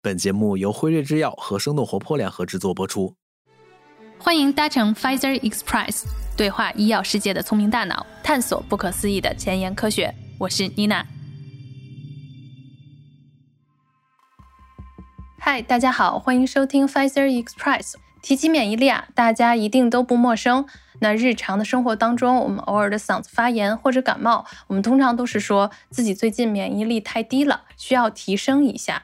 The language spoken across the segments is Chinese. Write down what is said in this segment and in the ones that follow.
本节目由辉瑞制药和生动活泼联合制作播出。欢迎搭乘 Pfizer Express，对话医药世界的聪明大脑，探索不可思议的前沿科学。我是妮娜。嗨，大家好，欢迎收听 Pfizer Express。提起免疫力啊，大家一定都不陌生。那日常的生活当中，我们偶尔的嗓子发炎或者感冒，我们通常都是说自己最近免疫力太低了，需要提升一下。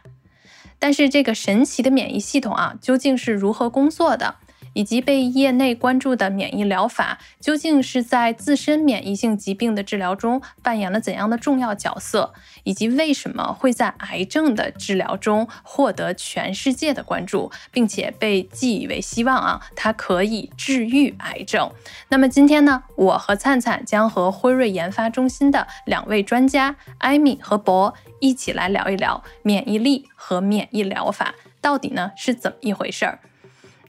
但是这个神奇的免疫系统啊，究竟是如何工作的？以及被业内关注的免疫疗法，究竟是在自身免疫性疾病的治疗中扮演了怎样的重要角色？以及为什么会在癌症的治疗中获得全世界的关注，并且被寄以为希望啊？它可以治愈癌症。那么今天呢，我和灿灿将和辉瑞研发中心的两位专家艾米和博一起来聊一聊免疫力和免疫疗法到底呢是怎么一回事儿。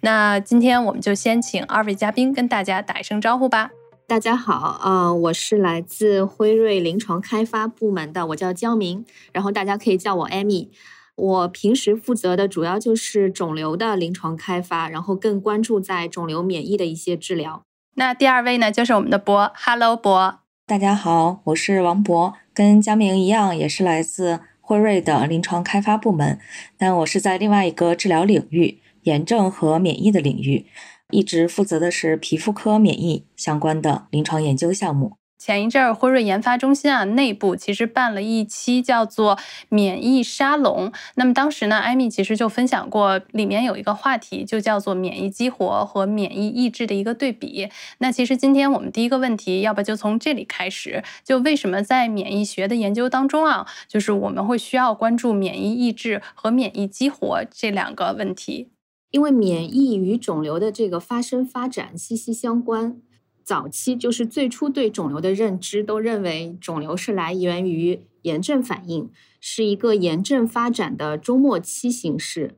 那今天我们就先请二位嘉宾跟大家打一声招呼吧。大家好，啊，我是来自辉瑞临床开发部门的，我叫江明，然后大家可以叫我艾米。我平时负责的主要就是肿瘤的临床开发，然后更关注在肿瘤免疫的一些治疗。那第二位呢，就是我们的博，Hello，博。大家好，我是王博，跟江明一样，也是来自辉瑞的临床开发部门，但我是在另外一个治疗领域。炎症和免疫的领域，一直负责的是皮肤科免疫相关的临床研究项目。前一阵儿，辉瑞研发中心啊内部其实办了一期叫做“免疫沙龙”。那么当时呢，艾米其实就分享过，里面有一个话题就叫做免疫激活和免疫抑制的一个对比。那其实今天我们第一个问题，要不就从这里开始，就为什么在免疫学的研究当中啊，就是我们会需要关注免疫抑制和免疫激活这两个问题。因为免疫与肿瘤的这个发生发展息息相关，早期就是最初对肿瘤的认知都认为肿瘤是来源于炎症反应，是一个炎症发展的终末期形式，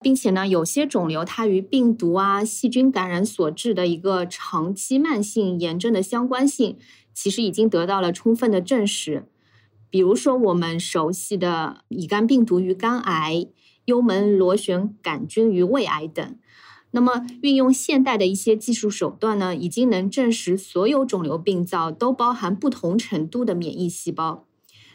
并且呢，有些肿瘤它与病毒啊、细菌感染所致的一个长期慢性炎症的相关性，其实已经得到了充分的证实。比如说我们熟悉的乙肝病毒与肝癌。幽门螺旋杆菌与胃癌等，那么运用现代的一些技术手段呢，已经能证实所有肿瘤病灶都包含不同程度的免疫细胞。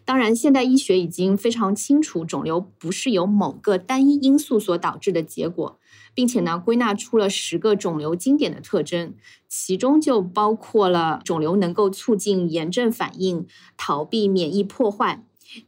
当然，现代医学已经非常清楚，肿瘤不是由某个单一因素所导致的结果，并且呢，归纳出了十个肿瘤经典的特征，其中就包括了肿瘤能够促进炎症反应、逃避免疫破坏。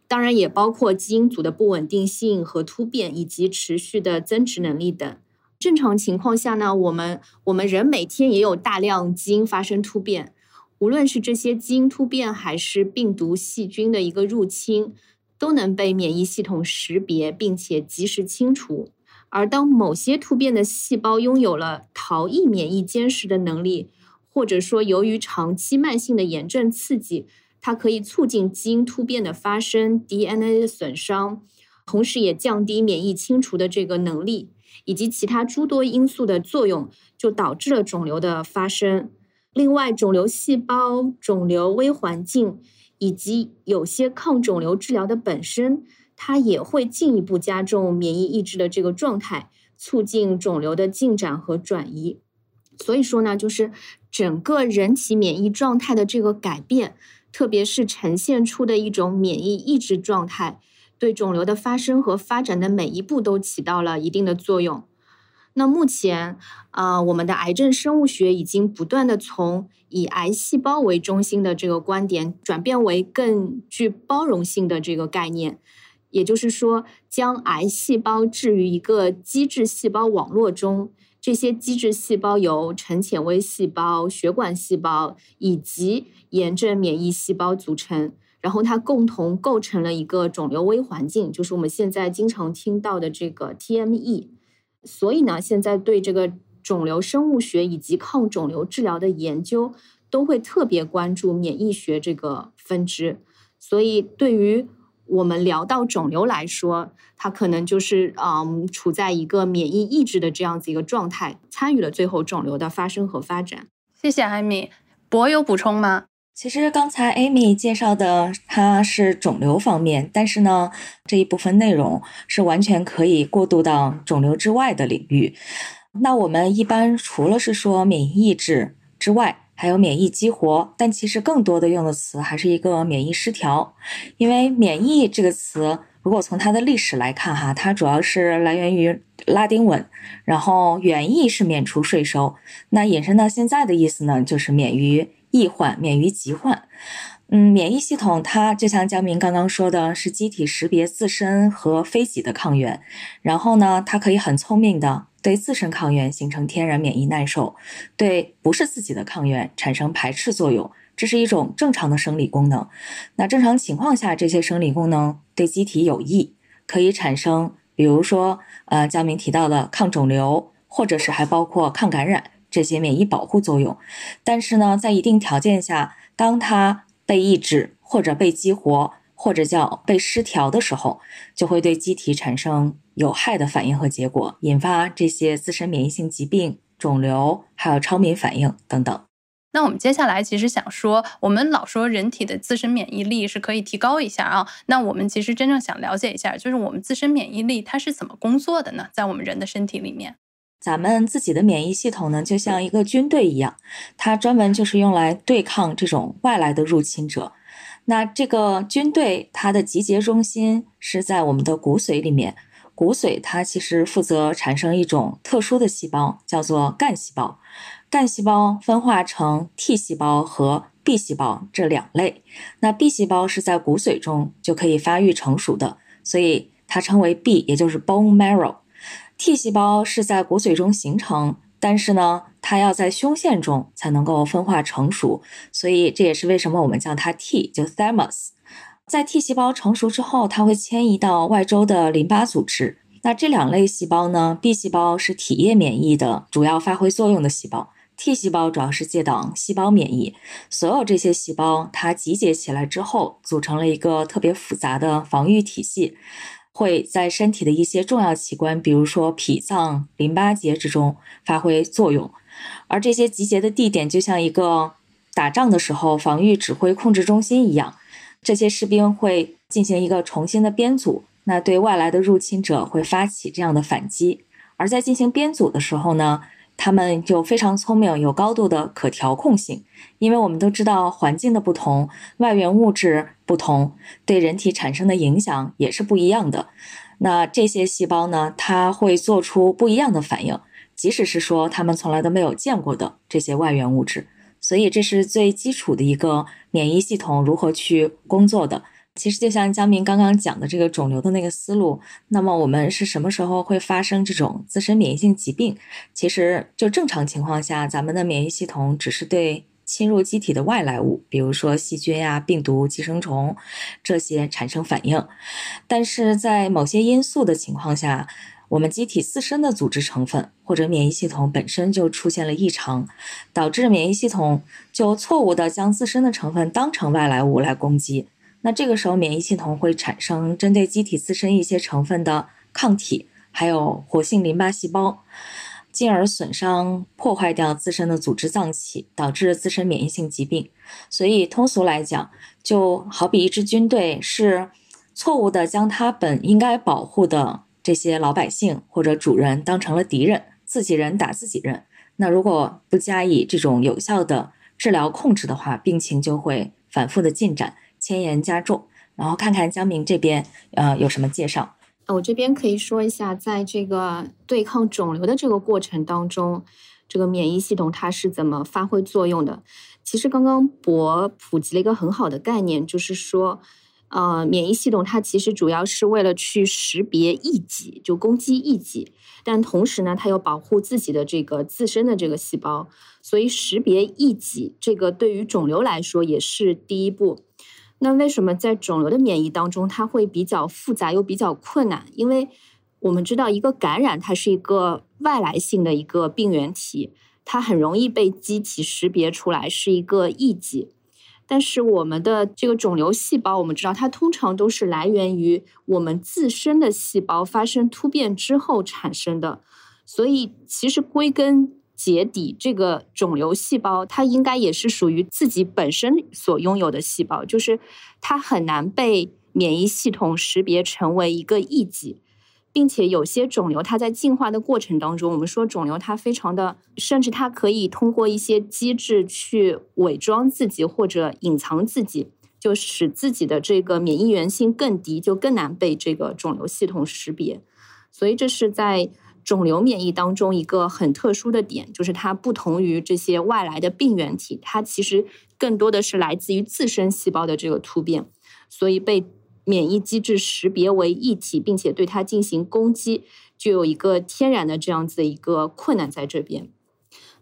当然也包括基因组的不稳定性和突变，以及持续的增殖能力等。正常情况下呢，我们我们人每天也有大量基因发生突变，无论是这些基因突变，还是病毒、细菌的一个入侵，都能被免疫系统识别，并且及时清除。而当某些突变的细胞拥有了逃逸免疫监视的能力，或者说由于长期慢性的炎症刺激，它可以促进基因突变的发生、DNA 的损伤，同时也降低免疫清除的这个能力，以及其他诸多因素的作用，就导致了肿瘤的发生。另外，肿瘤细胞、肿瘤微环境以及有些抗肿瘤治疗的本身，它也会进一步加重免疫抑制的这个状态，促进肿瘤的进展和转移。所以说呢，就是整个人体免疫状态的这个改变。特别是呈现出的一种免疫抑制状态，对肿瘤的发生和发展的每一步都起到了一定的作用。那目前，啊，我们的癌症生物学已经不断的从以癌细胞为中心的这个观点，转变为更具包容性的这个概念。也就是说，将癌细胞置于一个机制细胞网络中。这些基质细胞由成纤维细胞、血管细胞以及炎症免疫细胞组成，然后它共同构成了一个肿瘤微环境，就是我们现在经常听到的这个 TME。所以呢，现在对这个肿瘤生物学以及抗肿瘤治疗的研究，都会特别关注免疫学这个分支。所以对于我们聊到肿瘤来说，它可能就是嗯，处在一个免疫抑制的这样子一个状态，参与了最后肿瘤的发生和发展。谢谢艾米，博有补充吗？其实刚才 Amy 介绍的它是肿瘤方面，但是呢，这一部分内容是完全可以过渡到肿瘤之外的领域。那我们一般除了是说免疫抑制之外，还有免疫激活，但其实更多的用的词还是一个免疫失调，因为免疫这个词，如果从它的历史来看哈，它主要是来源于拉丁文，然后原意是免除税收，那引申到现在的意思呢，就是免于。易患免于疾患，嗯，免疫系统它就像江明刚刚说的，是机体识别自身和非己的抗原，然后呢，它可以很聪明的对自身抗原形成天然免疫耐受，对不是自己的抗原产生排斥作用，这是一种正常的生理功能。那正常情况下，这些生理功能对机体有益，可以产生，比如说，呃，江明提到的抗肿瘤，或者是还包括抗感染。这些免疫保护作用，但是呢，在一定条件下，当它被抑制或者被激活，或者叫被失调的时候，就会对机体产生有害的反应和结果，引发这些自身免疫性疾病、肿瘤，还有超敏反应等等。那我们接下来其实想说，我们老说人体的自身免疫力是可以提高一下啊，那我们其实真正想了解一下，就是我们自身免疫力它是怎么工作的呢？在我们人的身体里面。咱们自己的免疫系统呢，就像一个军队一样，它专门就是用来对抗这种外来的入侵者。那这个军队它的集结中心是在我们的骨髓里面，骨髓它其实负责产生一种特殊的细胞，叫做干细胞。干细胞分化成 T 细胞和 B 细胞这两类。那 B 细胞是在骨髓中就可以发育成熟的，所以它称为 B，也就是 bone marrow。T 细胞是在骨髓中形成，但是呢，它要在胸腺中才能够分化成熟，所以这也是为什么我们叫它 T，就 thymus。在 T 细胞成熟之后，它会迁移到外周的淋巴组织。那这两类细胞呢，B 细胞是体液免疫的主要发挥作用的细胞，T 细胞主要是借挡细胞免疫。所有这些细胞它集结起来之后，组成了一个特别复杂的防御体系。会在身体的一些重要器官，比如说脾脏、淋巴结之中发挥作用，而这些集结的地点就像一个打仗的时候防御指挥控制中心一样，这些士兵会进行一个重新的编组，那对外来的入侵者会发起这样的反击，而在进行编组的时候呢？他们就非常聪明，有高度的可调控性，因为我们都知道环境的不同，外源物质不同，对人体产生的影响也是不一样的。那这些细胞呢，它会做出不一样的反应，即使是说他们从来都没有见过的这些外源物质。所以这是最基础的一个免疫系统如何去工作的。其实就像江明刚刚讲的这个肿瘤的那个思路，那么我们是什么时候会发生这种自身免疫性疾病？其实就正常情况下，咱们的免疫系统只是对侵入机体的外来物，比如说细菌呀、病毒、寄生虫这些产生反应。但是在某些因素的情况下，我们机体自身的组织成分或者免疫系统本身就出现了异常，导致免疫系统就错误的将自身的成分当成外来物来攻击。那这个时候，免疫系统会产生针对机体自身一些成分的抗体，还有活性淋巴细胞，进而损伤、破坏掉自身的组织脏器，导致自身免疫性疾病。所以，通俗来讲，就好比一支军队是错误的将他本应该保护的这些老百姓或者主人当成了敌人，自己人打自己人。那如果不加以这种有效的治疗控制的话，病情就会反复的进展。迁延加重，然后看看江明这边呃有什么介绍。我这边可以说一下，在这个对抗肿瘤的这个过程当中，这个免疫系统它是怎么发挥作用的？其实刚刚博普及了一个很好的概念，就是说，呃，免疫系统它其实主要是为了去识别异己，就攻击异己，但同时呢，它又保护自己的这个自身的这个细胞，所以识别异己这个对于肿瘤来说也是第一步。那为什么在肿瘤的免疫当中，它会比较复杂又比较困难？因为我们知道，一个感染它是一个外来性的一个病原体，它很容易被机体识别出来是一个异己。但是我们的这个肿瘤细胞，我们知道它通常都是来源于我们自身的细胞发生突变之后产生的，所以其实归根结底这个肿瘤细胞，它应该也是属于自己本身所拥有的细胞，就是它很难被免疫系统识别成为一个异己。并且有些肿瘤，它在进化的过程当中，我们说肿瘤它非常的，甚至它可以通过一些机制去伪装自己或者隐藏自己，就使自己的这个免疫原性更低，就更难被这个肿瘤系统识别。所以这是在肿瘤免疫当中一个很特殊的点，就是它不同于这些外来的病原体，它其实更多的是来自于自身细胞的这个突变，所以被。免疫机制识别为异体，并且对它进行攻击，就有一个天然的这样子一个困难在这边。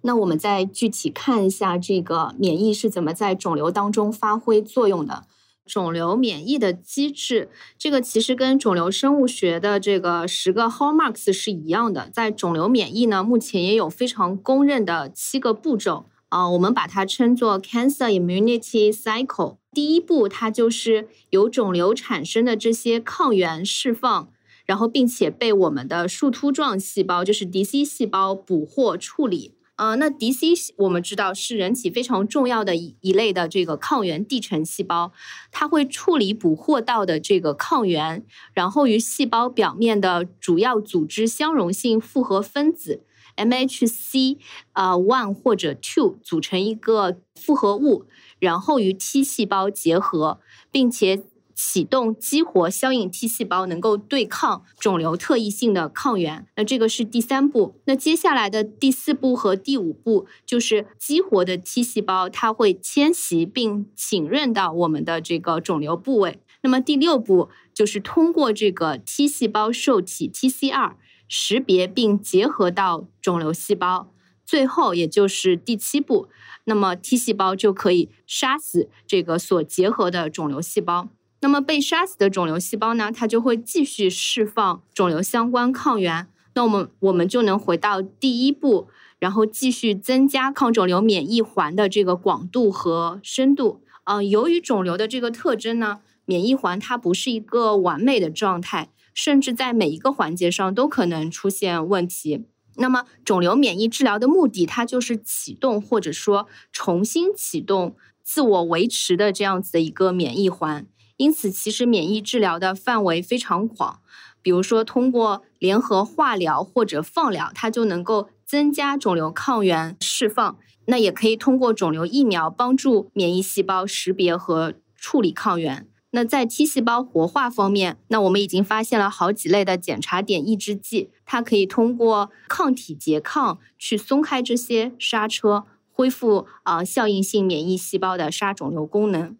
那我们再具体看一下这个免疫是怎么在肿瘤当中发挥作用的。肿瘤免疫的机制，这个其实跟肿瘤生物学的这个十个 hallmarks 是一样的。在肿瘤免疫呢，目前也有非常公认的七个步骤啊，我们把它称作 cancer immunity cycle。第一步，它就是由肿瘤产生的这些抗原释放，然后并且被我们的树突状细胞，就是 DC 细胞捕获处理。呃，那 DC 我们知道是人体非常重要的一一类的这个抗原递呈细胞，它会处理捕获到的这个抗原，然后与细胞表面的主要组织相容性复合分子 MHC 啊 one 或者 two 组成一个复合物。然后与 T 细胞结合，并且启动激活消应 T 细胞，能够对抗肿瘤特异性的抗原。那这个是第三步。那接下来的第四步和第五步，就是激活的 T 细胞，它会迁徙并浸润到我们的这个肿瘤部位。那么第六步就是通过这个 T 细胞受体 TCR 识别并结合到肿瘤细胞。最后，也就是第七步。那么 T 细胞就可以杀死这个所结合的肿瘤细胞。那么被杀死的肿瘤细胞呢，它就会继续释放肿瘤相关抗原。那我们我们就能回到第一步，然后继续增加抗肿瘤免疫环的这个广度和深度。啊，由于肿瘤的这个特征呢，免疫环它不是一个完美的状态，甚至在每一个环节上都可能出现问题。那么，肿瘤免疫治疗的目的，它就是启动或者说重新启动自我维持的这样子的一个免疫环。因此，其实免疫治疗的范围非常广，比如说通过联合化疗或者放疗，它就能够增加肿瘤抗原释放。那也可以通过肿瘤疫苗帮助免疫细胞识别和处理抗原。那在 T 细胞活化方面，那我们已经发现了好几类的检查点抑制剂，它可以通过抗体拮抗去松开这些刹车，恢复啊效应性免疫细胞的杀肿瘤功能。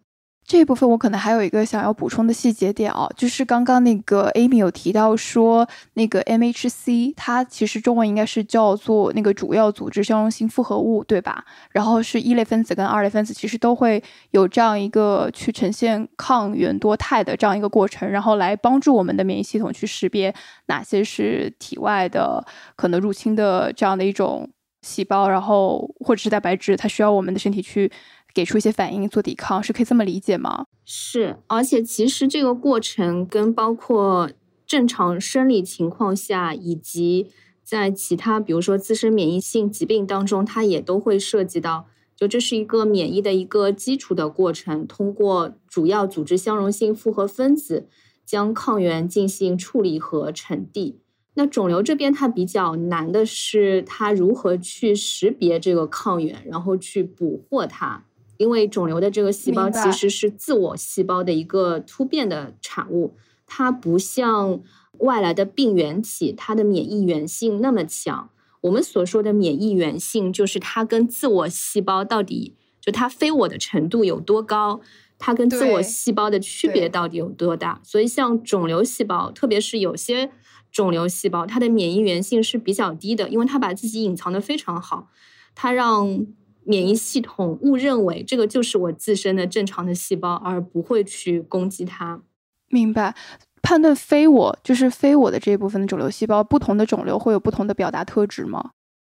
这部分我可能还有一个想要补充的细节点哦，就是刚刚那个 Amy 有提到说，那个 MHC 它其实中文应该是叫做那个主要组织相容性复合物，对吧？然后是一类分子跟二类分子其实都会有这样一个去呈现抗原多肽的这样一个过程，然后来帮助我们的免疫系统去识别哪些是体外的可能入侵的这样的一种细胞，然后或者是蛋白质，它需要我们的身体去。给出一些反应做抵抗，是可以这么理解吗？是，而且其实这个过程跟包括正常生理情况下，以及在其他比如说自身免疫性疾病当中，它也都会涉及到。就这是一个免疫的一个基础的过程，通过主要组织相容性复合分子将抗原进行处理和沉递。那肿瘤这边它比较难的是，它如何去识别这个抗原，然后去捕获它。因为肿瘤的这个细胞其实是自我细胞的一个突变的产物，它不像外来的病原体，它的免疫原性那么强。我们所说的免疫原性，就是它跟自我细胞到底就它非我的程度有多高，它跟自我细胞的区别到底有多大。所以，像肿瘤细胞，特别是有些肿瘤细胞，它的免疫原性是比较低的，因为它把自己隐藏的非常好，它让。免疫系统误认为这个就是我自身的正常的细胞，而不会去攻击它。明白，判断非我就是非我的这一部分的肿瘤细胞，不同的肿瘤会有不同的表达特质吗？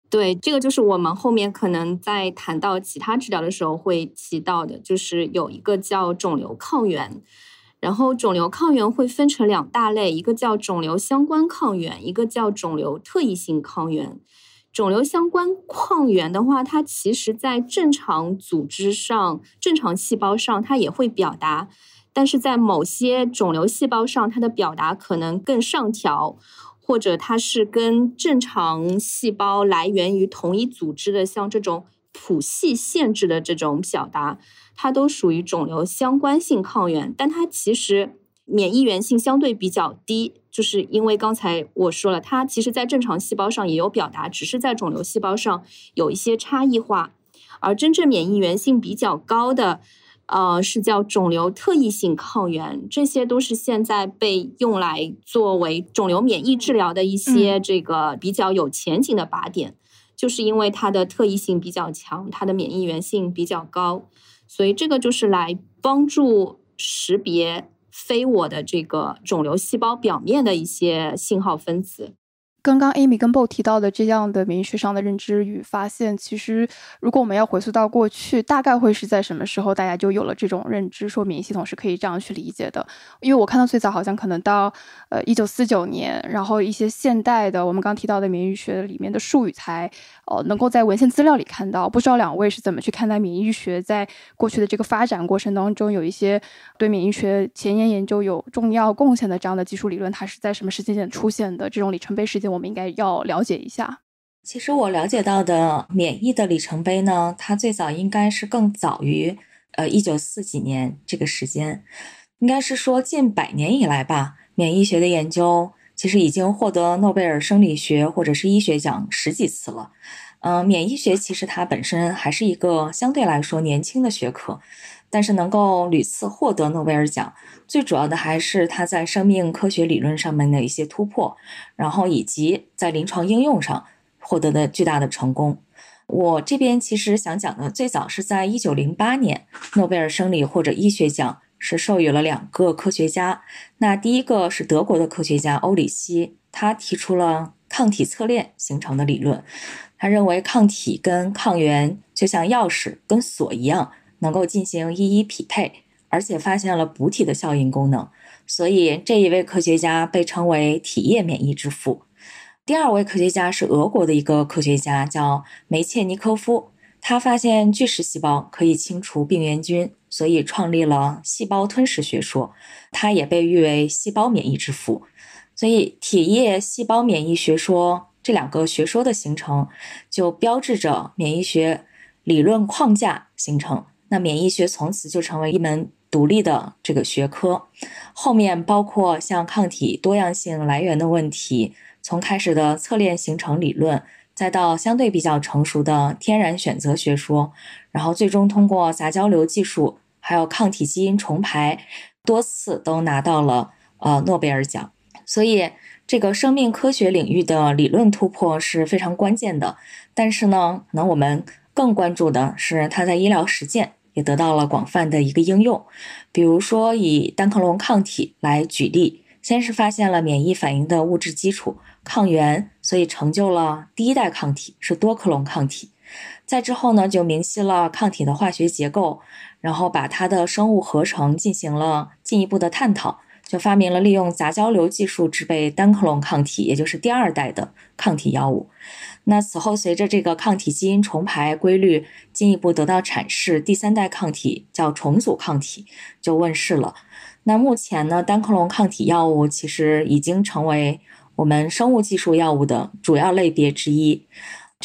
对，这个就是我们后面可能在谈到其他治疗的时候会提到的，就是有一个叫肿瘤抗原，然后肿瘤抗原会分成两大类，一个叫肿瘤相关抗原，一个叫肿瘤特异性抗原。肿瘤相关抗原的话，它其实在正常组织上、正常细胞上，它也会表达，但是在某些肿瘤细胞上，它的表达可能更上调，或者它是跟正常细胞来源于同一组织的，像这种谱系限制的这种表达，它都属于肿瘤相关性抗原，但它其实。免疫原性相对比较低，就是因为刚才我说了，它其实在正常细胞上也有表达，只是在肿瘤细胞上有一些差异化。而真正免疫原性比较高的，呃，是叫肿瘤特异性抗原，这些都是现在被用来作为肿瘤免疫治疗的一些这个比较有前景的靶点，就是因为它的特异性比较强，它的免疫原性比较高，所以这个就是来帮助识别。非我的这个肿瘤细胞表面的一些信号分子。刚刚 Amy 跟 Bo 提到的这样的免疫学上的认知与发现，其实如果我们要回溯到过去，大概会是在什么时候，大家就有了这种认知，说免疫系统是可以这样去理解的？因为我看到最早好像可能到呃一九四九年，然后一些现代的我们刚提到的免疫学里面的术语才哦能够在文献资料里看到。不知道两位是怎么去看待免疫学在过去的这个发展过程当中，有一些对免疫学前沿研究有重要贡献的这样的技术理论，它是在什么时间点出现的？这种里程碑事件。我们应该要了解一下。其实我了解到的免疫的里程碑呢，它最早应该是更早于呃一九四几年这个时间，应该是说近百年以来吧。免疫学的研究其实已经获得诺贝尔生理学或者是医学奖十几次了。嗯，免疫学其实它本身还是一个相对来说年轻的学科。但是能够屡次获得诺贝尔奖，最主要的还是他在生命科学理论上面的一些突破，然后以及在临床应用上获得的巨大的成功。我这边其实想讲的，最早是在一九零八年，诺贝尔生理或者医学奖是授予了两个科学家。那第一个是德国的科学家欧里希，他提出了抗体侧链形成的理论。他认为抗体跟抗原就像钥匙跟锁一样。能够进行一一匹配，而且发现了补体的效应功能，所以这一位科学家被称为体液免疫之父。第二位科学家是俄国的一个科学家，叫梅切尼科夫，他发现巨噬细胞可以清除病原菌，所以创立了细胞吞噬学说。他也被誉为细胞免疫之父。所以体液细胞免疫学说这两个学说的形成，就标志着免疫学理论框架形成。那免疫学从此就成为一门独立的这个学科，后面包括像抗体多样性来源的问题，从开始的侧链形成理论，再到相对比较成熟的天然选择学说，然后最终通过杂交流技术，还有抗体基因重排，多次都拿到了呃诺贝尔奖。所以这个生命科学领域的理论突破是非常关键的。但是呢，可能我们更关注的是它在医疗实践。也得到了广泛的一个应用，比如说以单克隆抗体来举例，先是发现了免疫反应的物质基础抗原，所以成就了第一代抗体是多克隆抗体。再之后呢，就明晰了抗体的化学结构，然后把它的生物合成进行了进一步的探讨，就发明了利用杂交流技术制备单克隆抗体，也就是第二代的抗体药物。那此后，随着这个抗体基因重排规律进一步得到阐释，第三代抗体叫重组抗体就问世了。那目前呢，单克隆抗体药物其实已经成为我们生物技术药物的主要类别之一。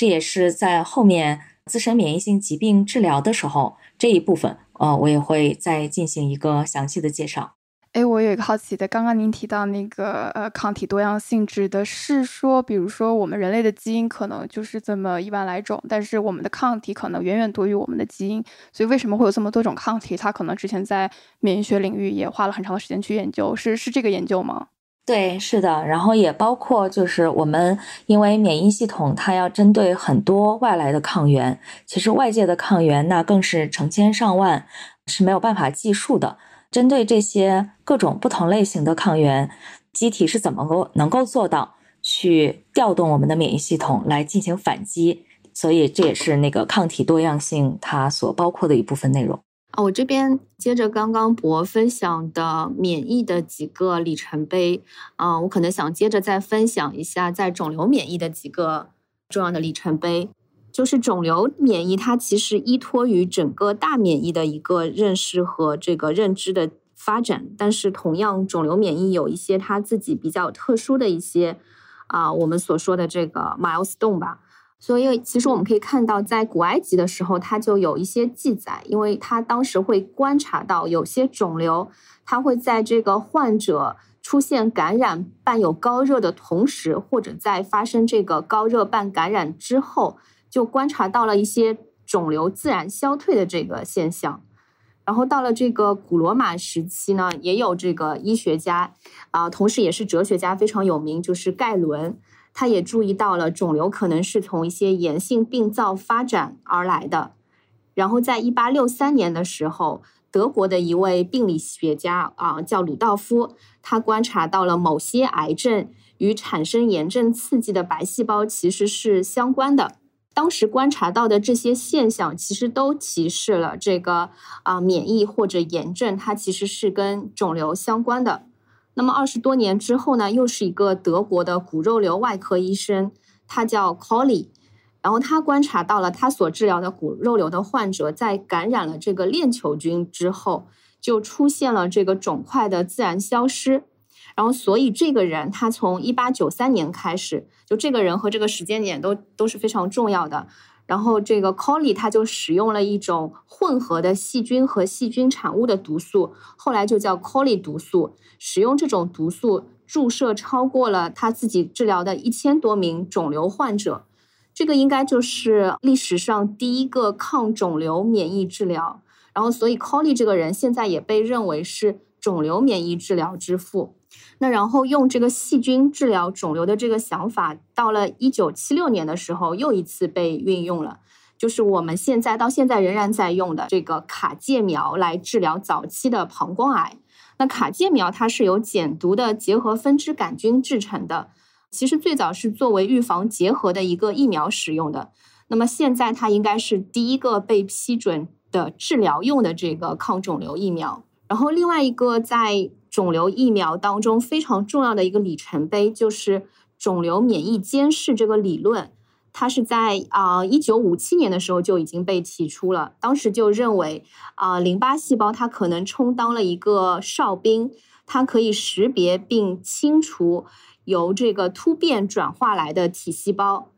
这也是在后面自身免疫性疾病治疗的时候这一部分，呃，我也会再进行一个详细的介绍。哎，我有一个好奇的，刚刚您提到那个呃抗体多样性，指的是说，比如说我们人类的基因可能就是这么一万来种，但是我们的抗体可能远远多于我们的基因，所以为什么会有这么多种抗体？它可能之前在免疫学领域也花了很长的时间去研究，是是这个研究吗？对，是的，然后也包括就是我们因为免疫系统它要针对很多外来的抗原，其实外界的抗原那更是成千上万，是没有办法计数的。针对这些各种不同类型的抗原，机体是怎么够能够做到去调动我们的免疫系统来进行反击？所以这也是那个抗体多样性它所包括的一部分内容啊。我这边接着刚刚博分享的免疫的几个里程碑啊，我可能想接着再分享一下在肿瘤免疫的几个重要的里程碑。就是肿瘤免疫，它其实依托于整个大免疫的一个认识和这个认知的发展。但是，同样，肿瘤免疫有一些它自己比较特殊的一些啊，我们所说的这个 milestone 吧。所以，其实我们可以看到，在古埃及的时候，它就有一些记载，因为它当时会观察到有些肿瘤，它会在这个患者出现感染伴有高热的同时，或者在发生这个高热伴感染之后。就观察到了一些肿瘤自然消退的这个现象，然后到了这个古罗马时期呢，也有这个医学家啊，同时也是哲学家非常有名，就是盖伦，他也注意到了肿瘤可能是从一些炎性病灶发展而来的。然后在一八六三年的时候，德国的一位病理学家啊，叫鲁道夫，他观察到了某些癌症与产生炎症刺激的白细胞其实是相关的。当时观察到的这些现象，其实都提示了这个啊免疫或者炎症，它其实是跟肿瘤相关的。那么二十多年之后呢，又是一个德国的骨肉瘤外科医生，他叫 Colly，然后他观察到了他所治疗的骨肉瘤的患者在感染了这个链球菌之后，就出现了这个肿块的自然消失。然后，所以这个人他从一八九三年开始，就这个人和这个时间点都都是非常重要的。然后，这个 Colly 他就使用了一种混合的细菌和细菌产物的毒素，后来就叫 Colly 毒素。使用这种毒素注射超过了他自己治疗的一千多名肿瘤患者，这个应该就是历史上第一个抗肿瘤免疫治疗。然后，所以 Colly 这个人现在也被认为是肿瘤免疫治疗之父。那然后用这个细菌治疗肿瘤的这个想法，到了一九七六年的时候，又一次被运用了，就是我们现在到现在仍然在用的这个卡介苗来治疗早期的膀胱癌。那卡介苗它是由减毒的结核分支杆菌制成的，其实最早是作为预防结核的一个疫苗使用的。那么现在它应该是第一个被批准的治疗用的这个抗肿瘤疫苗。然后另外一个在肿瘤疫苗当中非常重要的一个里程碑，就是肿瘤免疫监视这个理论。它是在啊一九五七年的时候就已经被提出了。当时就认为啊淋巴细胞它可能充当了一个哨兵，它可以识别并清除由这个突变转化来的体细胞。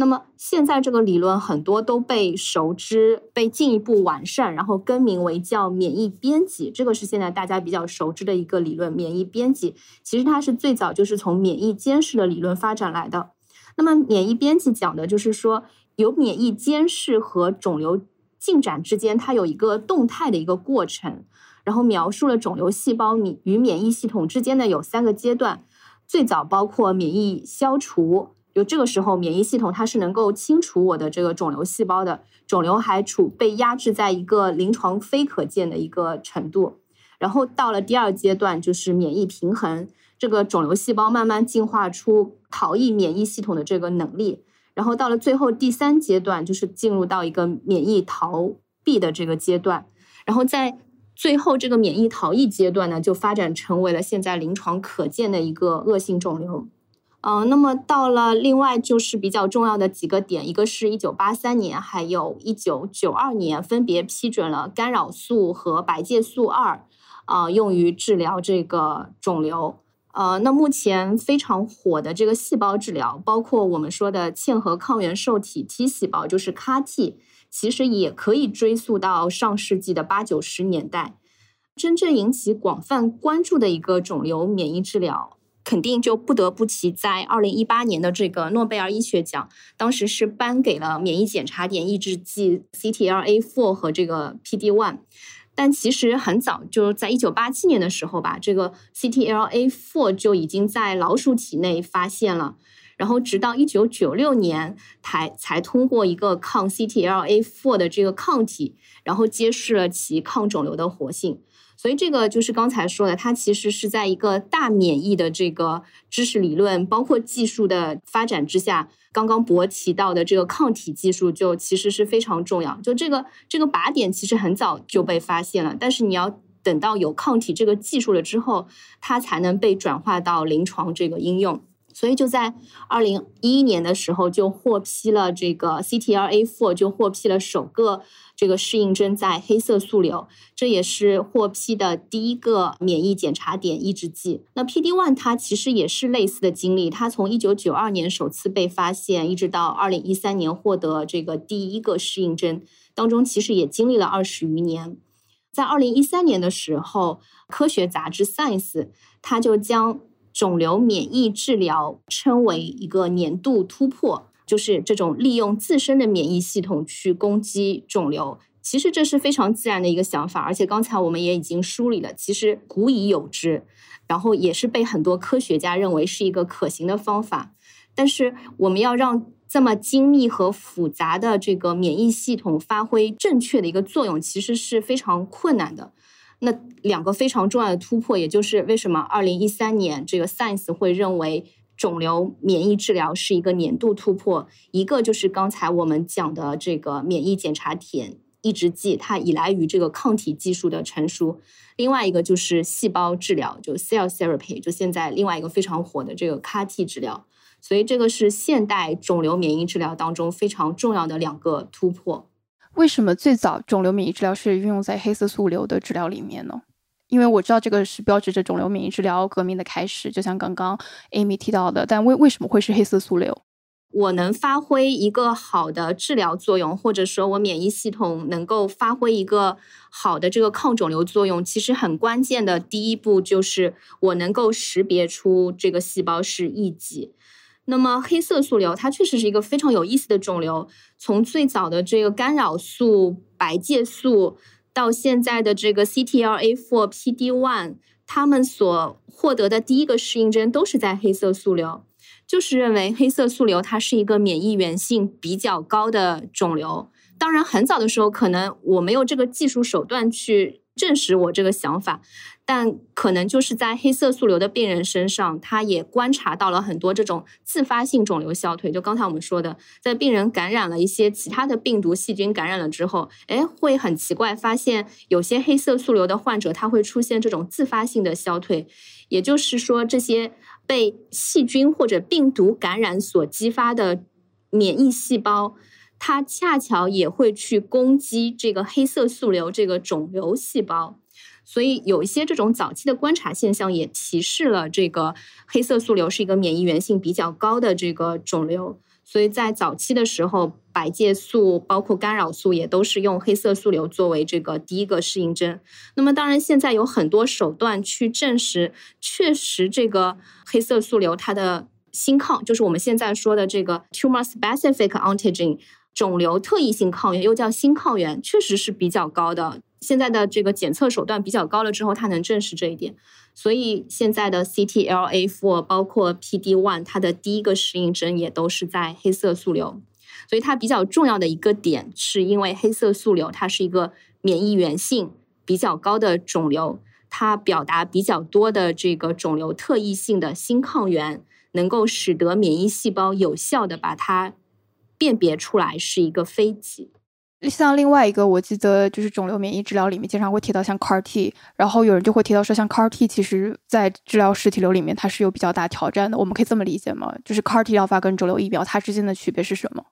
那么现在这个理论很多都被熟知，被进一步完善，然后更名为叫免疫编辑。这个是现在大家比较熟知的一个理论。免疫编辑其实它是最早就是从免疫监视的理论发展来的。那么免疫编辑讲的就是说，有免疫监视和肿瘤进展之间，它有一个动态的一个过程，然后描述了肿瘤细胞与免疫系统之间的有三个阶段，最早包括免疫消除。就这个时候，免疫系统它是能够清除我的这个肿瘤细胞的，肿瘤还处被压制在一个临床非可见的一个程度。然后到了第二阶段，就是免疫平衡，这个肿瘤细胞慢慢进化出逃逸免疫系统的这个能力。然后到了最后第三阶段，就是进入到一个免疫逃避的这个阶段。然后在最后这个免疫逃逸阶段呢，就发展成为了现在临床可见的一个恶性肿瘤。嗯，那么到了另外就是比较重要的几个点，一个是一九八三年，还有一九九二年，分别批准了干扰素和白介素二，啊，用于治疗这个肿瘤。呃，那目前非常火的这个细胞治疗，包括我们说的嵌合抗原受体 T 细胞，就是 CAR-T，其实也可以追溯到上世纪的八九十年代。真正引起广泛关注的一个肿瘤免疫治疗。肯定就不得不提，在二零一八年的这个诺贝尔医学奖，当时是颁给了免疫检查点抑制剂 CTLA-4 和这个 PD-1。但其实很早，就是在一九八七年的时候吧，这个 CTLA-4 就已经在老鼠体内发现了，然后直到一九九六年才才通过一个抗 CTLA-4 的这个抗体，然后揭示了其抗肿瘤的活性。所以这个就是刚才说的，它其实是在一个大免疫的这个知识理论，包括技术的发展之下，刚刚博提到的这个抗体技术就其实是非常重要。就这个这个靶点其实很早就被发现了，但是你要等到有抗体这个技术了之后，它才能被转化到临床这个应用。所以就在二零一一年的时候，就获批了这个 CTLA4，就获批了首个这个适应症在黑色素瘤，这也是获批的第一个免疫检查点抑制剂。那 PD-1 它其实也是类似的经历，它从一九九二年首次被发现，一直到二零一三年获得这个第一个适应症，当中其实也经历了二十余年。在二零一三年的时候，科学杂志 Science 它就将肿瘤免疫治疗称为一个年度突破，就是这种利用自身的免疫系统去攻击肿瘤。其实这是非常自然的一个想法，而且刚才我们也已经梳理了，其实古已有之，然后也是被很多科学家认为是一个可行的方法。但是我们要让这么精密和复杂的这个免疫系统发挥正确的一个作用，其实是非常困难的。那两个非常重要的突破，也就是为什么二零一三年这个 Science 会认为肿瘤免疫治疗是一个年度突破，一个就是刚才我们讲的这个免疫检查点抑制剂，它依赖于这个抗体技术的成熟；另外一个就是细胞治疗，就 cell therapy，就现在另外一个非常火的这个 CAR T 治疗。所以这个是现代肿瘤免疫治疗当中非常重要的两个突破。为什么最早肿瘤免疫治疗是运用在黑色素瘤的治疗里面呢？因为我知道这个是标志着肿瘤免疫治疗革命的开始，就像刚刚 Amy 提到的。但为为什么会是黑色素瘤？我能发挥一个好的治疗作用，或者说我免疫系统能够发挥一个好的这个抗肿瘤作用，其实很关键的第一步就是我能够识别出这个细胞是异己。那么黑色素瘤它确实是一个非常有意思的肿瘤，从最早的这个干扰素白介素，到现在的这个 CTLA4、PD-1，他们所获得的第一个适应症都是在黑色素瘤，就是认为黑色素瘤它是一个免疫原性比较高的肿瘤。当然，很早的时候可能我没有这个技术手段去证实我这个想法。但可能就是在黑色素瘤的病人身上，他也观察到了很多这种自发性肿瘤消退。就刚才我们说的，在病人感染了一些其他的病毒细菌感染了之后，哎，会很奇怪，发现有些黑色素瘤的患者他会出现这种自发性的消退。也就是说，这些被细菌或者病毒感染所激发的免疫细胞，它恰巧也会去攻击这个黑色素瘤这个肿瘤细胞。所以有一些这种早期的观察现象，也提示了这个黑色素瘤是一个免疫原性比较高的这个肿瘤。所以在早期的时候，白介素包括干扰素也都是用黑色素瘤作为这个第一个适应症。那么当然，现在有很多手段去证实，确实这个黑色素瘤它的新抗，就是我们现在说的这个 tumor specific antigen 肿瘤特异性抗原，又叫新抗原，确实是比较高的。现在的这个检测手段比较高了之后，它能证实这一点。所以现在的 CTLA4 包括 PD-1，它的第一个适应症也都是在黑色素瘤。所以它比较重要的一个点，是因为黑色素瘤它是一个免疫原性比较高的肿瘤，它表达比较多的这个肿瘤特异性的新抗原，能够使得免疫细胞有效的把它辨别出来是一个非疾。像另外一个，我记得就是肿瘤免疫治疗里面经常会提到像 CAR T，然后有人就会提到说，像 CAR T 其实在治疗实体瘤里面它是有比较大挑战的。我们可以这么理解吗？就是 CAR T 疗法跟肿瘤疫苗它之间的区别是什么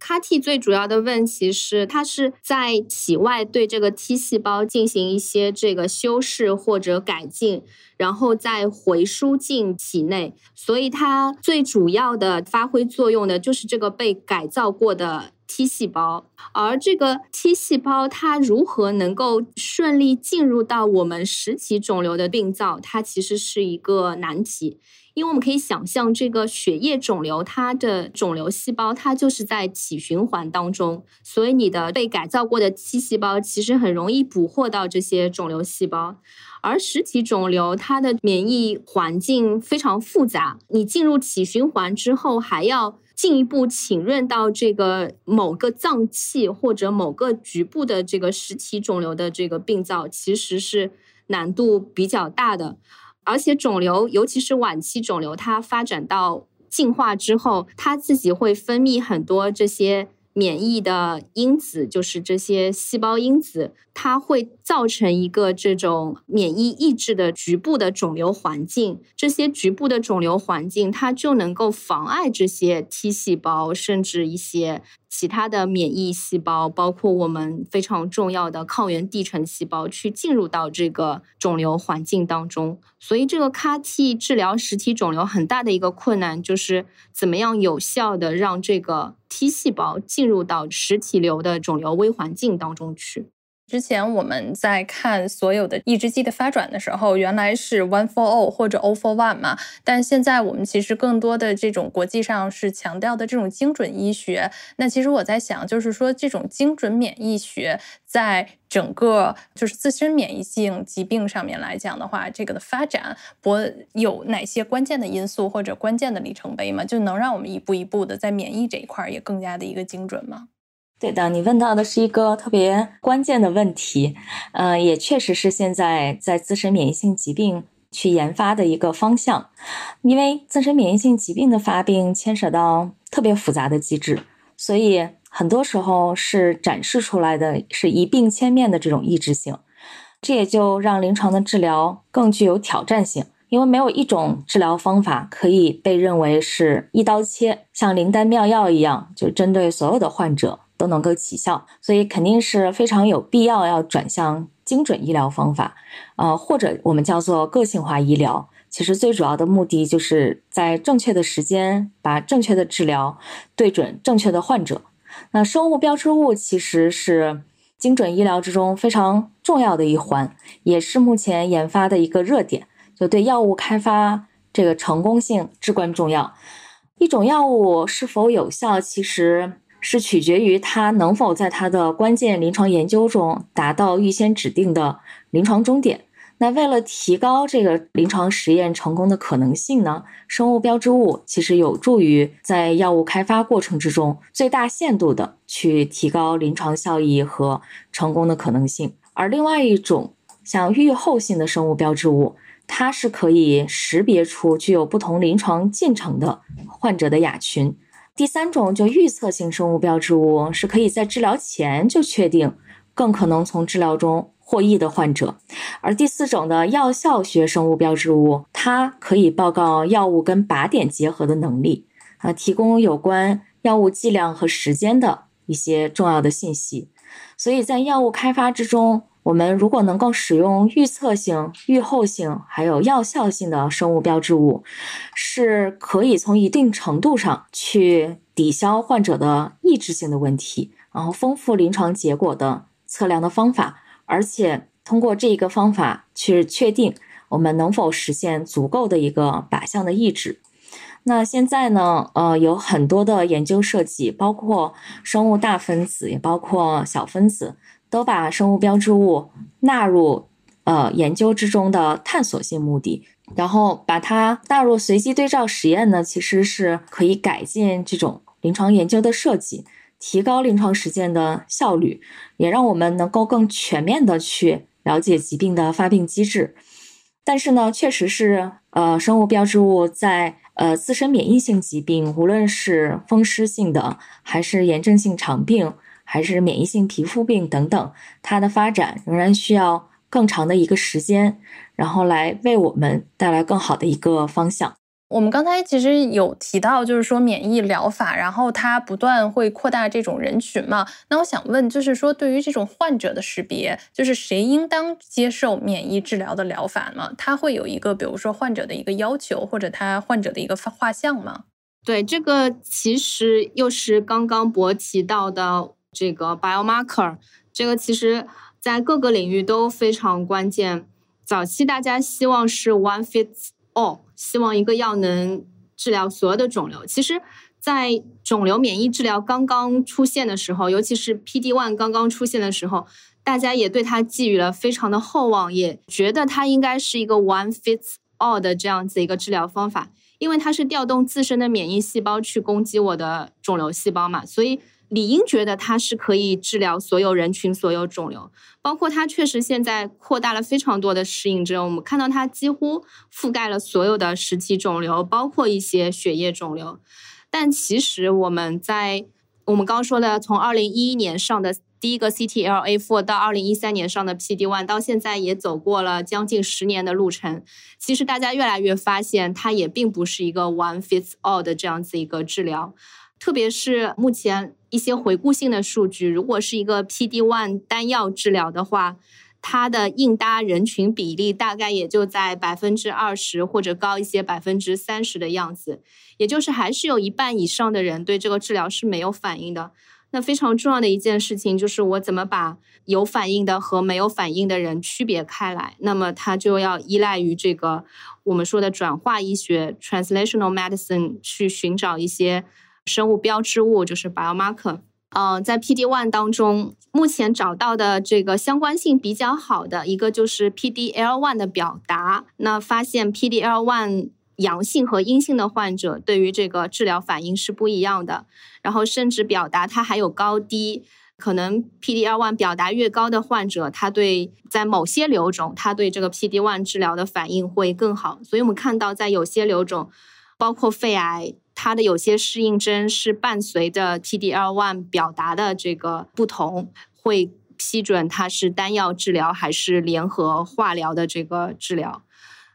？CAR T 最主要的问题是它是在体外对这个 T 细胞进行一些这个修饰或者改进，然后再回输进体内，所以它最主要的发挥作用的就是这个被改造过的。T 细胞，而这个 T 细胞它如何能够顺利进入到我们实体肿瘤的病灶，它其实是一个难题。因为我们可以想象，这个血液肿瘤它的肿瘤细胞它就是在体循环当中，所以你的被改造过的 T 细胞其实很容易捕获到这些肿瘤细胞。而实体肿瘤它的免疫环境非常复杂，你进入体循环之后还要。进一步浸润到这个某个脏器或者某个局部的这个实体肿瘤的这个病灶，其实是难度比较大的。而且肿瘤，尤其是晚期肿瘤，它发展到进化之后，它自己会分泌很多这些。免疫的因子，就是这些细胞因子，它会造成一个这种免疫抑制的局部的肿瘤环境。这些局部的肿瘤环境，它就能够妨碍这些 T 细胞，甚至一些其他的免疫细胞，包括我们非常重要的抗原递呈细胞，去进入到这个肿瘤环境当中。所以，这个 CAR-T 治疗实体肿瘤很大的一个困难，就是怎么样有效的让这个 T 细胞进入到实体瘤的肿瘤微环境当中去。之前我们在看所有的抑制剂的发展的时候，原来是 one for all 或者 all for one 嘛，但现在我们其实更多的这种国际上是强调的这种精准医学。那其实我在想，就是说这种精准免疫学在整个就是自身免疫性疾病上面来讲的话，这个的发展，博有哪些关键的因素或者关键的里程碑吗？就能让我们一步一步的在免疫这一块也更加的一个精准吗？对的，你问到的是一个特别关键的问题，呃，也确实是现在在自身免疫性疾病去研发的一个方向，因为自身免疫性疾病的发病牵扯到特别复杂的机制，所以很多时候是展示出来的是一病千面的这种抑制性，这也就让临床的治疗更具有挑战性，因为没有一种治疗方法可以被认为是一刀切，像灵丹妙药一样，就针对所有的患者。都能够起效，所以肯定是非常有必要要转向精准医疗方法，呃，或者我们叫做个性化医疗。其实最主要的目的就是在正确的时间把正确的治疗对准正确的患者。那生物标志物其实是精准医疗之中非常重要的一环，也是目前研发的一个热点，就对药物开发这个成功性至关重要。一种药物是否有效，其实。是取决于它能否在它的关键临床研究中达到预先指定的临床终点。那为了提高这个临床实验成功的可能性呢？生物标志物其实有助于在药物开发过程之中最大限度的去提高临床效益和成功的可能性。而另外一种像预后性的生物标志物，它是可以识别出具有不同临床进程的患者的亚群。第三种就预测性生物标志物是可以在治疗前就确定更可能从治疗中获益的患者，而第四种的药效学生物标志物，它可以报告药物跟靶点结合的能力，啊，提供有关药物剂量和时间的一些重要的信息。所以在药物开发之中，我们如果能够使用预测性、预后性还有药效性的生物标志物，是可以从一定程度上去抵消患者的抑制性的问题，然后丰富临床结果的测量的方法，而且通过这一个方法去确定我们能否实现足够的一个靶向的抑制。那现在呢，呃，有很多的研究设计，包括生物大分子，也包括小分子。都把生物标志物纳入呃研究之中的探索性目的，然后把它纳入随机对照实验呢，其实是可以改进这种临床研究的设计，提高临床实践的效率，也让我们能够更全面的去了解疾病的发病机制。但是呢，确实是呃生物标志物在呃自身免疫性疾病，无论是风湿性的还是炎症性肠病。还是免疫性皮肤病等等，它的发展仍然需要更长的一个时间，然后来为我们带来更好的一个方向。我们刚才其实有提到，就是说免疫疗法，然后它不断会扩大这种人群嘛。那我想问，就是说对于这种患者的识别，就是谁应当接受免疫治疗的疗法吗？它会有一个，比如说患者的一个要求，或者他患者的一个画像吗？对，这个其实又是刚刚博提到的。这个 biomarker，这个其实在各个领域都非常关键。早期大家希望是 one fits all，希望一个药能治疗所有的肿瘤。其实，在肿瘤免疫治疗刚刚出现的时候，尤其是 PD one 刚刚出现的时候，大家也对它寄予了非常的厚望，也觉得它应该是一个 one fits all 的这样子一个治疗方法，因为它是调动自身的免疫细胞去攻击我的肿瘤细胞嘛，所以。理应觉得它是可以治疗所有人群、所有肿瘤，包括它确实现在扩大了非常多的适应症。我们看到它几乎覆盖了所有的实体肿瘤，包括一些血液肿瘤。但其实我们在我们刚说的，从二零一一年上的第一个 CTLA4 到二零一三年上的 PD-1，到现在也走过了将近十年的路程。其实大家越来越发现，它也并不是一个 one fits all 的这样子一个治疗。特别是目前一些回顾性的数据，如果是一个 P D one 单药治疗的话，它的应搭人群比例大概也就在百分之二十或者高一些百分之三十的样子，也就是还是有一半以上的人对这个治疗是没有反应的。那非常重要的一件事情就是我怎么把有反应的和没有反应的人区别开来。那么它就要依赖于这个我们说的转化医学 （translational medicine） 去寻找一些。生物标志物就是 biomarker，呃，在 PD one 当中，目前找到的这个相关性比较好的一个就是 PD L one 的表达。那发现 PD L one 阳性和阴性的患者对于这个治疗反应是不一样的，然后甚至表达它还有高低，可能 PD L one 表达越高的患者，他对在某些瘤种，他对这个 PD one 治疗的反应会更好。所以我们看到在有些瘤种，包括肺癌。它的有些适应症是伴随着 PD-L1 表达的这个不同，会批准它是单药治疗还是联合化疗的这个治疗。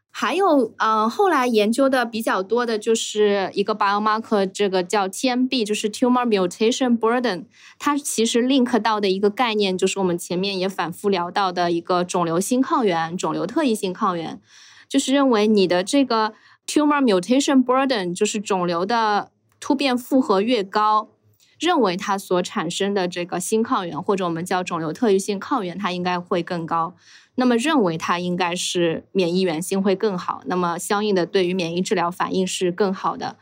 还有，嗯，后来研究的比较多的就是一个 biomarker，这个叫 TMB，就是 tumor mutation burden。它其实 link 到的一个概念，就是我们前面也反复聊到的一个肿瘤新抗原、肿瘤特异性抗原，就是认为你的这个。Tumor mutation burden 就是肿瘤的突变负荷越高，认为它所产生的这个新抗原或者我们叫肿瘤特异性抗原，它应该会更高。那么认为它应该是免疫原性会更好，那么相应的对于免疫治疗反应是更好的。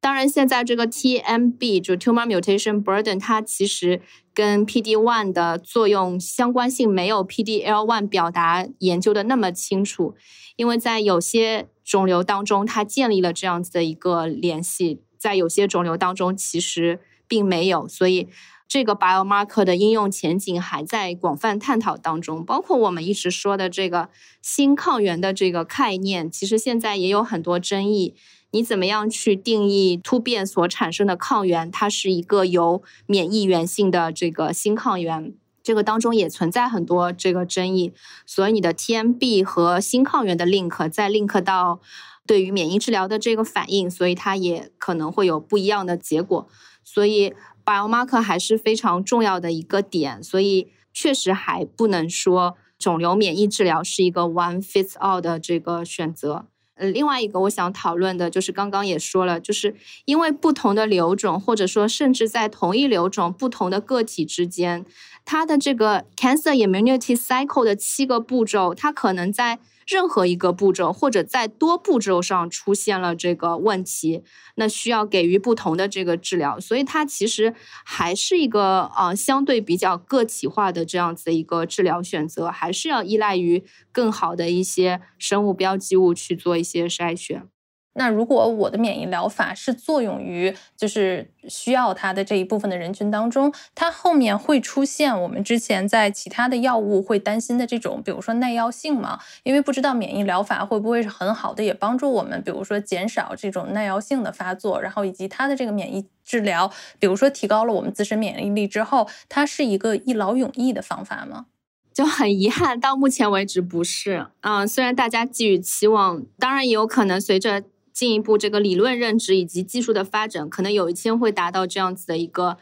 当然，现在这个 TMB 就 tumor mutation burden，它其实跟 PD-1 的作用相关性没有 PD-L1 表达研究的那么清楚，因为在有些肿瘤当中，它建立了这样子的一个联系，在有些肿瘤当中其实并没有，所以这个 biomarker 的应用前景还在广泛探讨当中。包括我们一直说的这个新抗原的这个概念，其实现在也有很多争议。你怎么样去定义突变所产生的抗原？它是一个有免疫原性的这个新抗原。这个当中也存在很多这个争议，所以你的 TMB 和新抗原的 link 再 link 到对于免疫治疗的这个反应，所以它也可能会有不一样的结果。所以 biomarker 还是非常重要的一个点，所以确实还不能说肿瘤免疫治疗是一个 one fits all 的这个选择。呃，另外一个我想讨论的就是刚刚也说了，就是因为不同的瘤种，或者说甚至在同一瘤种不同的个体之间。它的这个 cancer immunity cycle 的七个步骤，它可能在任何一个步骤或者在多步骤上出现了这个问题，那需要给予不同的这个治疗。所以它其实还是一个呃相对比较个体化的这样子的一个治疗选择，还是要依赖于更好的一些生物标记物去做一些筛选。那如果我的免疫疗法是作用于就是需要它的这一部分的人群当中，它后面会出现我们之前在其他的药物会担心的这种，比如说耐药性吗？因为不知道免疫疗法会不会是很好的，也帮助我们，比如说减少这种耐药性的发作，然后以及它的这个免疫治疗，比如说提高了我们自身免疫力之后，它是一个一劳永逸的方法吗？就很遗憾，到目前为止不是。嗯，虽然大家寄予期望，当然也有可能随着。进一步，这个理论认知以及技术的发展，可能有一天会达到这样子的一个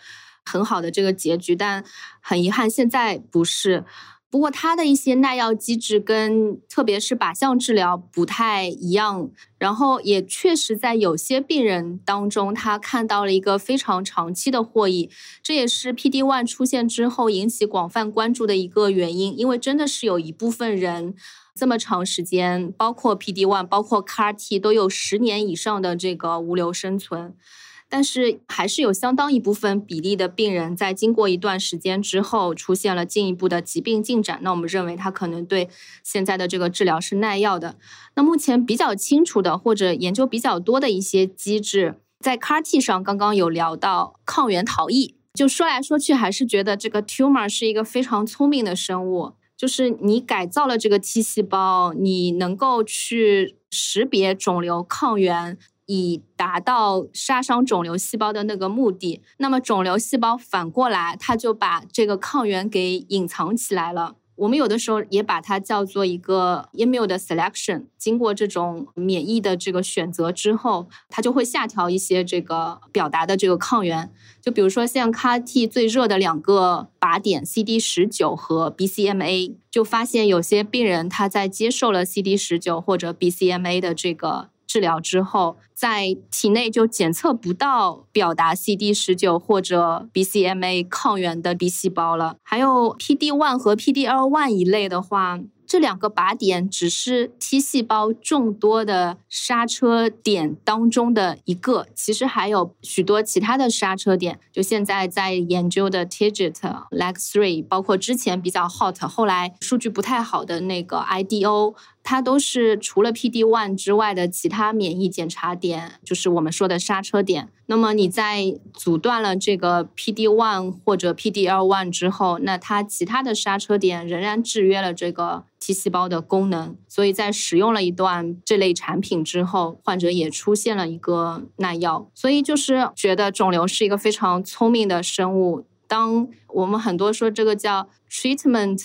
很好的这个结局，但很遗憾，现在不是。不过，它的一些耐药机制跟特别是靶向治疗不太一样，然后也确实在有些病人当中，他看到了一个非常长期的获益，这也是 P D one 出现之后引起广泛关注的一个原因，因为真的是有一部分人。这么长时间，包括 P D one，包括 CAR-T 都有十年以上的这个无瘤生存，但是还是有相当一部分比例的病人在经过一段时间之后出现了进一步的疾病进展。那我们认为他可能对现在的这个治疗是耐药的。那目前比较清楚的或者研究比较多的一些机制，在 CAR-T 上刚刚有聊到抗原逃逸，就说来说去还是觉得这个 tumor 是一个非常聪明的生物。就是你改造了这个 T 细胞，你能够去识别肿瘤抗原，以达到杀伤肿瘤细胞的那个目的。那么肿瘤细胞反过来，它就把这个抗原给隐藏起来了。我们有的时候也把它叫做一个 immune 的 selection。经过这种免疫的这个选择之后，它就会下调一些这个表达的这个抗原。就比如说像 CAR-T 最热的两个靶点 CD 十九和 BCMA，就发现有些病人他在接受了 CD 十九或者 BCMA 的这个。治疗之后，在体内就检测不到表达 CD 十九或者 BCMA 抗原的 B 细胞了。还有 PD one 和 PDL one 一类的话。这两个靶点只是 T 细胞众多的刹车点当中的一个，其实还有许多其他的刹车点。就现在在研究的 TIGIT、LAG3，包括之前比较 hot，后来数据不太好的那个 IDO，它都是除了 PD-1 之外的其他免疫检查点，就是我们说的刹车点。那么你在阻断了这个 PD-1 或者 PDL-1 之后，那它其他的刹车点仍然制约了这个 T 细胞的功能。所以在使用了一段这类产品之后，患者也出现了一个耐药。所以就是觉得肿瘤是一个非常聪明的生物。当我们很多说这个叫 treatment，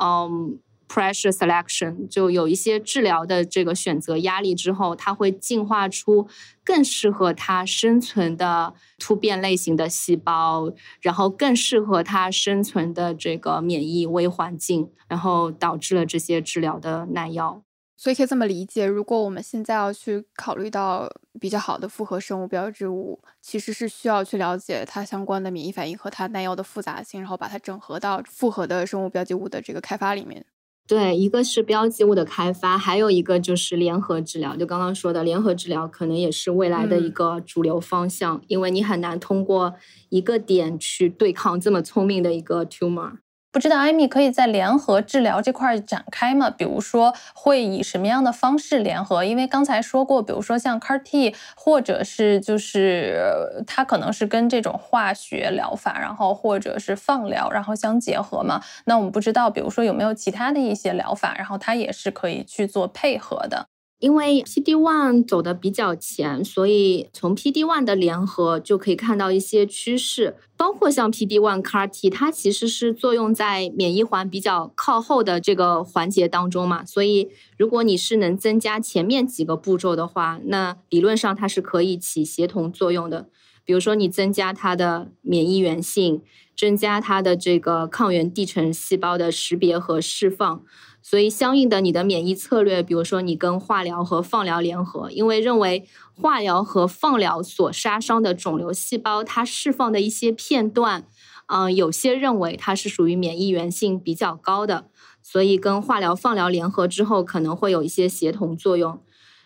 嗯。Pressure selection 就有一些治疗的这个选择压力之后，它会进化出更适合它生存的突变类型的细胞，然后更适合它生存的这个免疫微环境，然后导致了这些治疗的耐药。所以可以这么理解，如果我们现在要去考虑到比较好的复合生物标志物，其实是需要去了解它相关的免疫反应和它耐药的复杂性，然后把它整合到复合的生物标记物的这个开发里面。对，一个是标记物的开发，还有一个就是联合治疗。就刚刚说的联合治疗，可能也是未来的一个主流方向，因为你很难通过一个点去对抗这么聪明的一个 tumor。不知道艾米可以在联合治疗这块展开吗？比如说会以什么样的方式联合？因为刚才说过，比如说像 CAR-T，或者是就是它可能是跟这种化学疗法，然后或者是放疗，然后相结合嘛。那我们不知道，比如说有没有其他的一些疗法，然后它也是可以去做配合的。因为 PD one 走的比较前，所以从 PD one 的联合就可以看到一些趋势，包括像 PD one CAR-T，它其实是作用在免疫环比较靠后的这个环节当中嘛，所以如果你是能增加前面几个步骤的话，那理论上它是可以起协同作用的。比如说你增加它的免疫原性，增加它的这个抗原递层细胞的识别和释放。所以，相应的，你的免疫策略，比如说你跟化疗和放疗联合，因为认为化疗和放疗所杀伤的肿瘤细胞，它释放的一些片段，嗯，有些认为它是属于免疫原性比较高的，所以跟化疗、放疗联合之后，可能会有一些协同作用。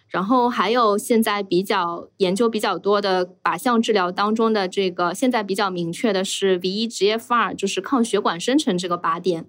然后还有现在比较研究比较多的靶向治疗当中的这个，现在比较明确的是 VEGFR，就是抗血管生成这个靶点，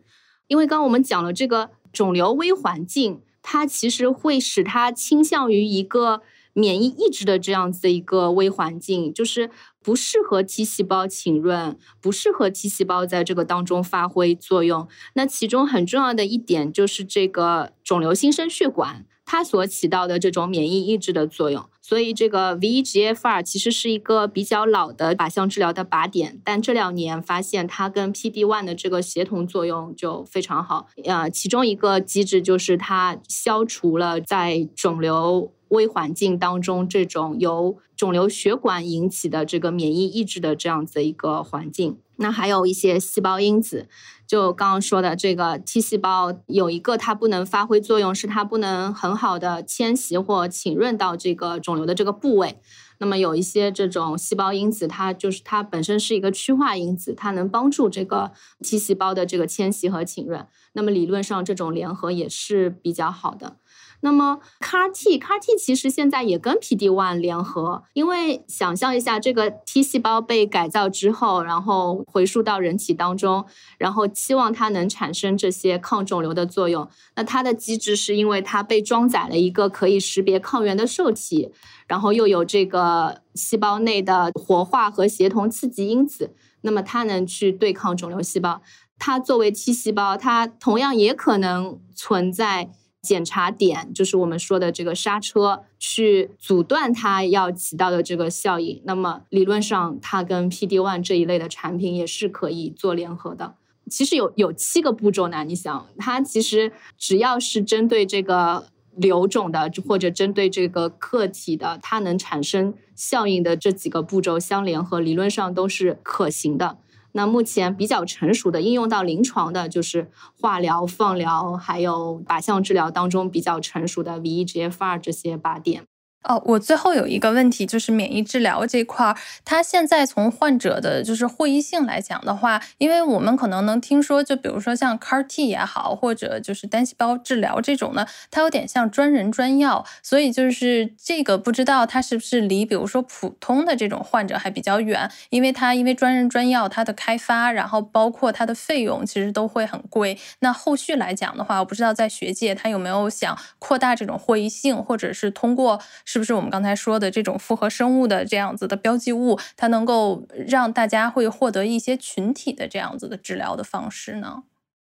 因为刚我们讲了这个。肿瘤微环境，它其实会使它倾向于一个免疫抑制的这样子的一个微环境，就是不适合 T 细胞浸润，不适合 T 细胞在这个当中发挥作用。那其中很重要的一点就是这个肿瘤新生血管。它所起到的这种免疫抑制的作用，所以这个 VEGFR 其实是一个比较老的靶向治疗的靶点，但这两年发现它跟 PD-1 的这个协同作用就非常好。呃，其中一个机制就是它消除了在肿瘤微环境当中这种由肿瘤血管引起的这个免疫抑制的这样子一个环境。那还有一些细胞因子。就刚刚说的这个 T 细胞有一个它不能发挥作用，是它不能很好的迁徙或浸润到这个肿瘤的这个部位。那么有一些这种细胞因子，它就是它本身是一个趋化因子，它能帮助这个 T 细胞的这个迁徙和浸润。那么理论上这种联合也是比较好的。那么 CAR-T，CAR-T 其实现在也跟 PD one 联合，因为想象一下，这个 T 细胞被改造之后，然后回输到人体当中，然后期望它能产生这些抗肿瘤的作用。那它的机制是因为它被装载了一个可以识别抗原的受体，然后又有这个细胞内的活化和协同刺激因子，那么它能去对抗肿瘤细胞。它作为 T 细胞，它同样也可能存在。检查点，就是我们说的这个刹车，去阻断它要起到的这个效应。那么理论上，它跟 PD One 这一类的产品也是可以做联合的。其实有有七个步骤呢，你想，它其实只要是针对这个瘤种的，或者针对这个客体的，它能产生效应的这几个步骤相联合，理论上都是可行的。那目前比较成熟的应用到临床的，就是化疗、放疗，还有靶向治疗当中比较成熟的 VEGFR 这些靶点。哦，我最后有一个问题，就是免疫治疗这块儿，它现在从患者的就是获益性来讲的话，因为我们可能能听说，就比如说像 CAR T 也好，或者就是单细胞治疗这种呢，它有点像专人专药，所以就是这个不知道它是不是离比如说普通的这种患者还比较远，因为它因为专人专药，它的开发，然后包括它的费用其实都会很贵。那后续来讲的话，我不知道在学界它有没有想扩大这种获益性，或者是通过。是不是我们刚才说的这种复合生物的这样子的标记物，它能够让大家会获得一些群体的这样子的治疗的方式呢？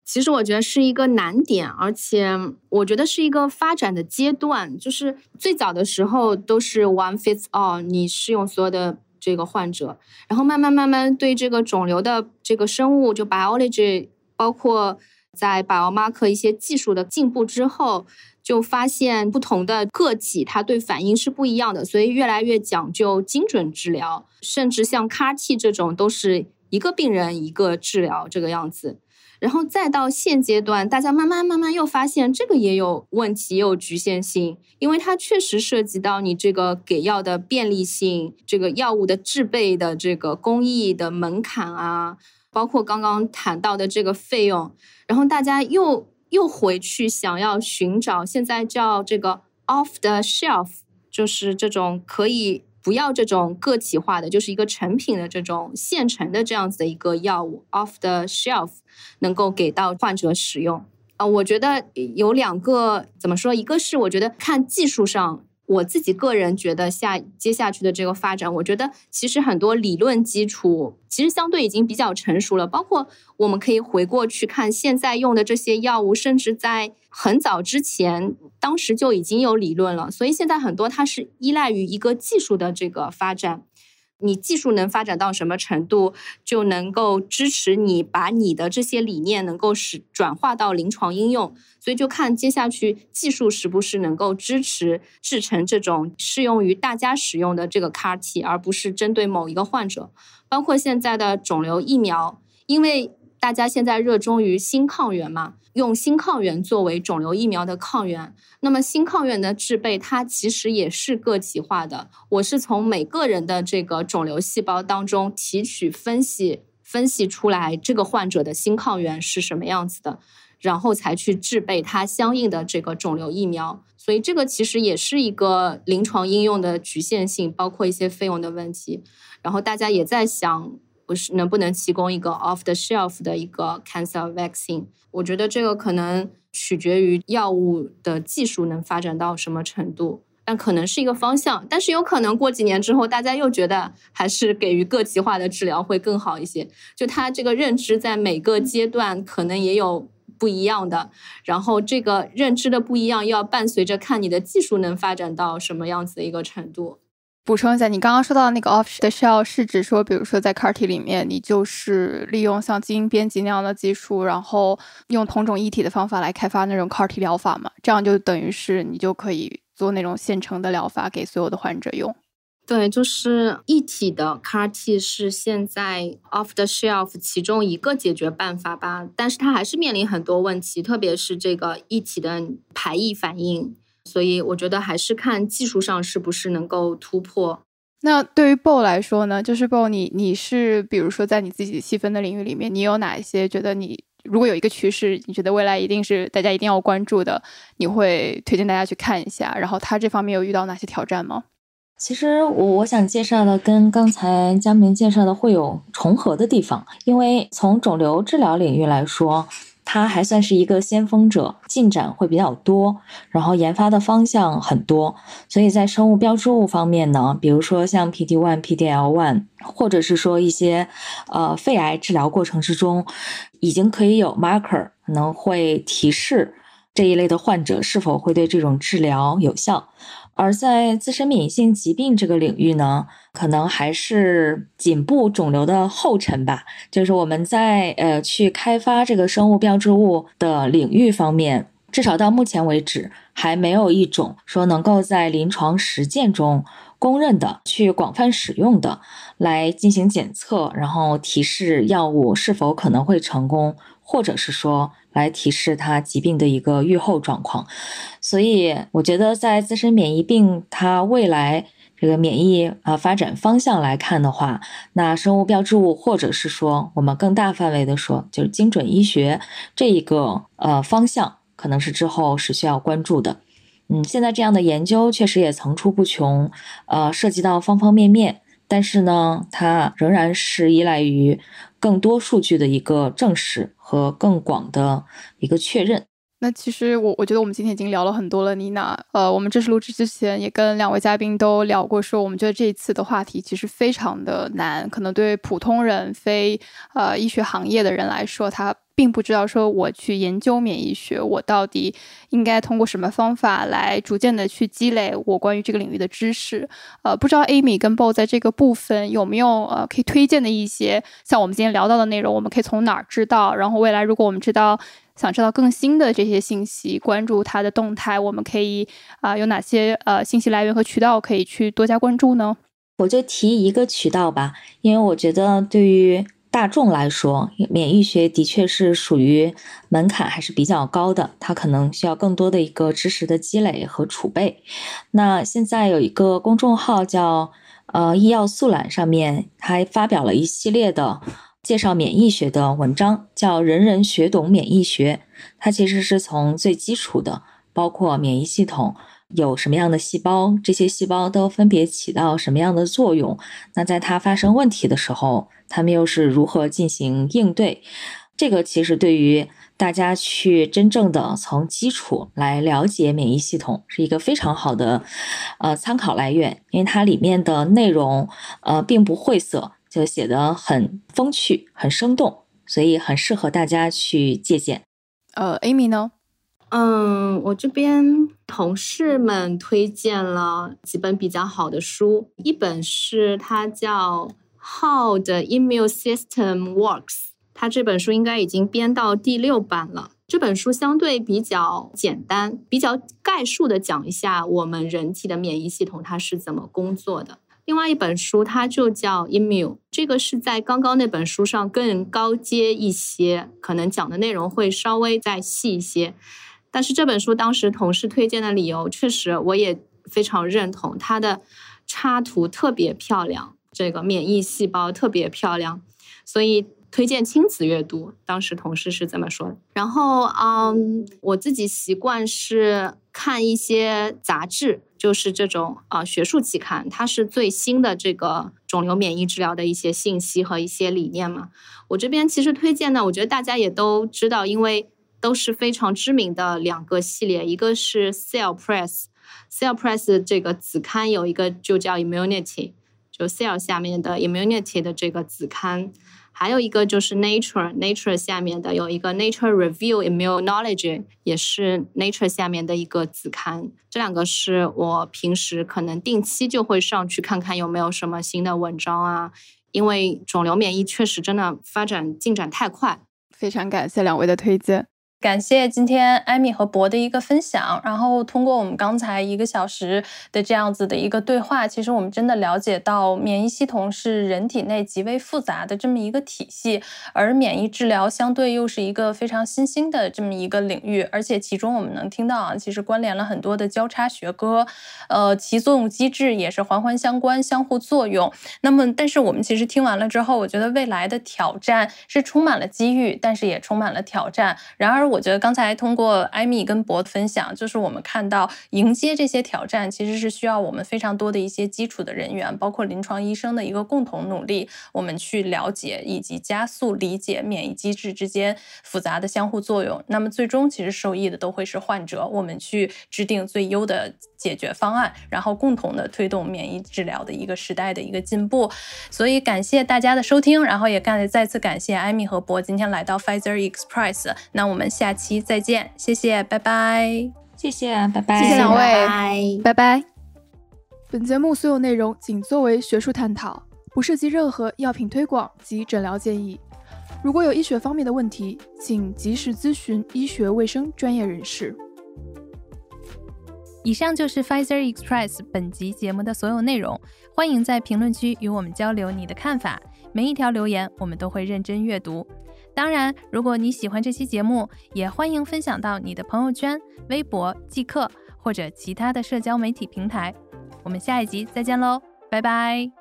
其实我觉得是一个难点，而且我觉得是一个发展的阶段。就是最早的时候都是 one fits all，你适用所有的这个患者，然后慢慢慢慢对这个肿瘤的这个生物就 biology，包括在 biomarker 一些技术的进步之后。就发现不同的个体，它对反应是不一样的，所以越来越讲究精准治疗，甚至像 CAR T 这种都是一个病人一个治疗这个样子。然后再到现阶段，大家慢慢慢慢又发现这个也有问题，也有局限性，因为它确实涉及到你这个给药的便利性，这个药物的制备的这个工艺的门槛啊，包括刚刚谈到的这个费用，然后大家又。又回去想要寻找，现在叫这个 off the shelf，就是这种可以不要这种个体化的，就是一个成品的这种现成的这样子的一个药物 off the shelf，能够给到患者使用。啊，我觉得有两个怎么说，一个是我觉得看技术上。我自己个人觉得下接下去的这个发展，我觉得其实很多理论基础其实相对已经比较成熟了。包括我们可以回过去看现在用的这些药物，甚至在很早之前，当时就已经有理论了。所以现在很多它是依赖于一个技术的这个发展。你技术能发展到什么程度，就能够支持你把你的这些理念能够使转化到临床应用。所以就看接下去技术是不是能够支持制成这种适用于大家使用的这个 CAR T，而不是针对某一个患者。包括现在的肿瘤疫苗，因为大家现在热衷于新抗原嘛。用新抗原作为肿瘤疫苗的抗原，那么新抗原的制备它其实也是个体化的。我是从每个人的这个肿瘤细胞当中提取、分析、分析出来这个患者的新抗原是什么样子的，然后才去制备它相应的这个肿瘤疫苗。所以这个其实也是一个临床应用的局限性，包括一些费用的问题。然后大家也在想。不是能不能提供一个 off the shelf 的一个 cancer vaccine？我觉得这个可能取决于药物的技术能发展到什么程度，但可能是一个方向。但是有可能过几年之后，大家又觉得还是给予个体化的治疗会更好一些。就他这个认知在每个阶段可能也有不一样的，然后这个认知的不一样，要伴随着看你的技术能发展到什么样子的一个程度。补充一下，你刚刚说到那个 off the shelf 是指说，比如说在 CAR T 里面，你就是利用像基因编辑那样的技术，然后用同种异体的方法来开发那种 CAR T 疗法嘛？这样就等于是你就可以做那种现成的疗法给所有的患者用。对，就是一体的 CAR T 是现在 off the shelf 其中一个解决办法吧，但是它还是面临很多问题，特别是这个一体的排异反应。所以我觉得还是看技术上是不是能够突破。那对于 BO 来说呢？就是 BO，你你是比如说在你自己细分的领域里面，你有哪一些觉得你如果有一个趋势，你觉得未来一定是大家一定要关注的，你会推荐大家去看一下。然后它这方面有遇到哪些挑战吗？其实我我想介绍的跟刚才江明介绍的会有重合的地方，因为从肿瘤治疗领域来说。它还算是一个先锋者，进展会比较多，然后研发的方向很多，所以在生物标志物方面呢，比如说像 P D one、P D L one，或者是说一些呃肺癌治疗过程之中，已经可以有 marker 可能会提示这一类的患者是否会对这种治疗有效。而在自身免疫性疾病这个领域呢，可能还是颈部肿瘤的后尘吧。就是我们在呃去开发这个生物标志物的领域方面，至少到目前为止，还没有一种说能够在临床实践中公认的、去广泛使用的来进行检测，然后提示药物是否可能会成功，或者是说。来提示他疾病的一个预后状况，所以我觉得在自身免疫病它未来这个免疫啊发展方向来看的话，那生物标志物或者是说我们更大范围的说，就是精准医学这一个呃方向，可能是之后是需要关注的。嗯，现在这样的研究确实也层出不穷，呃，涉及到方方面面，但是呢，它仍然是依赖于。更多数据的一个证实和更广的一个确认。那其实我我觉得我们今天已经聊了很多了，妮娜。呃，我们正式录制之前也跟两位嘉宾都聊过，说我们觉得这一次的话题其实非常的难，可能对普通人、非呃医学行业的人来说，它。并不知道说我去研究免疫学，我到底应该通过什么方法来逐渐的去积累我关于这个领域的知识。呃，不知道 Amy 跟 Bo 在这个部分有没有呃可以推荐的一些像我们今天聊到的内容，我们可以从哪儿知道？然后未来如果我们知道想知道更新的这些信息，关注它的动态，我们可以啊有哪些呃信息来源和渠道可以去多加关注呢？我就提一个渠道吧，因为我觉得对于。大众来说，免疫学的确是属于门槛还是比较高的，它可能需要更多的一个知识的积累和储备。那现在有一个公众号叫呃医药速览，上面还发表了一系列的介绍免疫学的文章，叫“人人学懂免疫学”。它其实是从最基础的，包括免疫系统。有什么样的细胞？这些细胞都分别起到什么样的作用？那在它发生问题的时候，它们又是如何进行应对？这个其实对于大家去真正的从基础来了解免疫系统，是一个非常好的呃参考来源，因为它里面的内容呃并不晦涩，就写的很风趣、很生动，所以很适合大家去借鉴。呃，Amy 呢？嗯，我这边同事们推荐了几本比较好的书，一本是它叫《How the Immune System Works》，它这本书应该已经编到第六版了。这本书相对比较简单，比较概述的讲一下我们人体的免疫系统它是怎么工作的。另外一本书它就叫《Immune》，这个是在刚刚那本书上更高阶一些，可能讲的内容会稍微再细一些。但是这本书当时同事推荐的理由，确实我也非常认同。它的插图特别漂亮，这个免疫细胞特别漂亮，所以推荐亲子阅读。当时同事是这么说的。然后，嗯，我自己习惯是看一些杂志，就是这种啊学术期刊，它是最新的这个肿瘤免疫治疗的一些信息和一些理念嘛。我这边其实推荐呢，我觉得大家也都知道，因为。都是非常知名的两个系列，一个是 Cell Press，Cell Press 这个子刊有一个就叫 Immunity，就 Cell 下面的 Immunity 的这个子刊，还有一个就是 Nature，Nature 下面的有一个 Nature Review Immunology，也是 Nature 下面的一个子刊。这两个是我平时可能定期就会上去看看有没有什么新的文章啊，因为肿瘤免疫确实真的发展进展太快。非常感谢两位的推荐。感谢今天艾米和博的一个分享，然后通过我们刚才一个小时的这样子的一个对话，其实我们真的了解到免疫系统是人体内极为复杂的这么一个体系，而免疫治疗相对又是一个非常新兴的这么一个领域，而且其中我们能听到啊，其实关联了很多的交叉学科，呃，其作用机制也是环环相关、相互作用。那么，但是我们其实听完了之后，我觉得未来的挑战是充满了机遇，但是也充满了挑战。然而。我觉得刚才通过艾米跟博的分享，就是我们看到迎接这些挑战，其实是需要我们非常多的一些基础的人员，包括临床医生的一个共同努力，我们去了解以及加速理解免疫机制之间复杂的相互作用。那么最终其实受益的都会是患者。我们去制定最优的解决方案，然后共同的推动免疫治疗的一个时代的一个进步。所以感谢大家的收听，然后也感再次感谢艾米和博今天来到 Pfizer Express。那我们。下期再见，谢谢，拜拜，谢谢，拜拜，谢谢两位，拜拜。本节目所有内容仅作为学术探讨，不涉及任何药品推广及诊疗建议。如果有医学方面的问题，请及时咨询医学卫生专业人士。以上就是 Pfizer Express 本集节目的所有内容，欢迎在评论区与我们交流你的看法，每一条留言我们都会认真阅读。当然，如果你喜欢这期节目，也欢迎分享到你的朋友圈、微博、即刻或者其他的社交媒体平台。我们下一集再见喽，拜拜。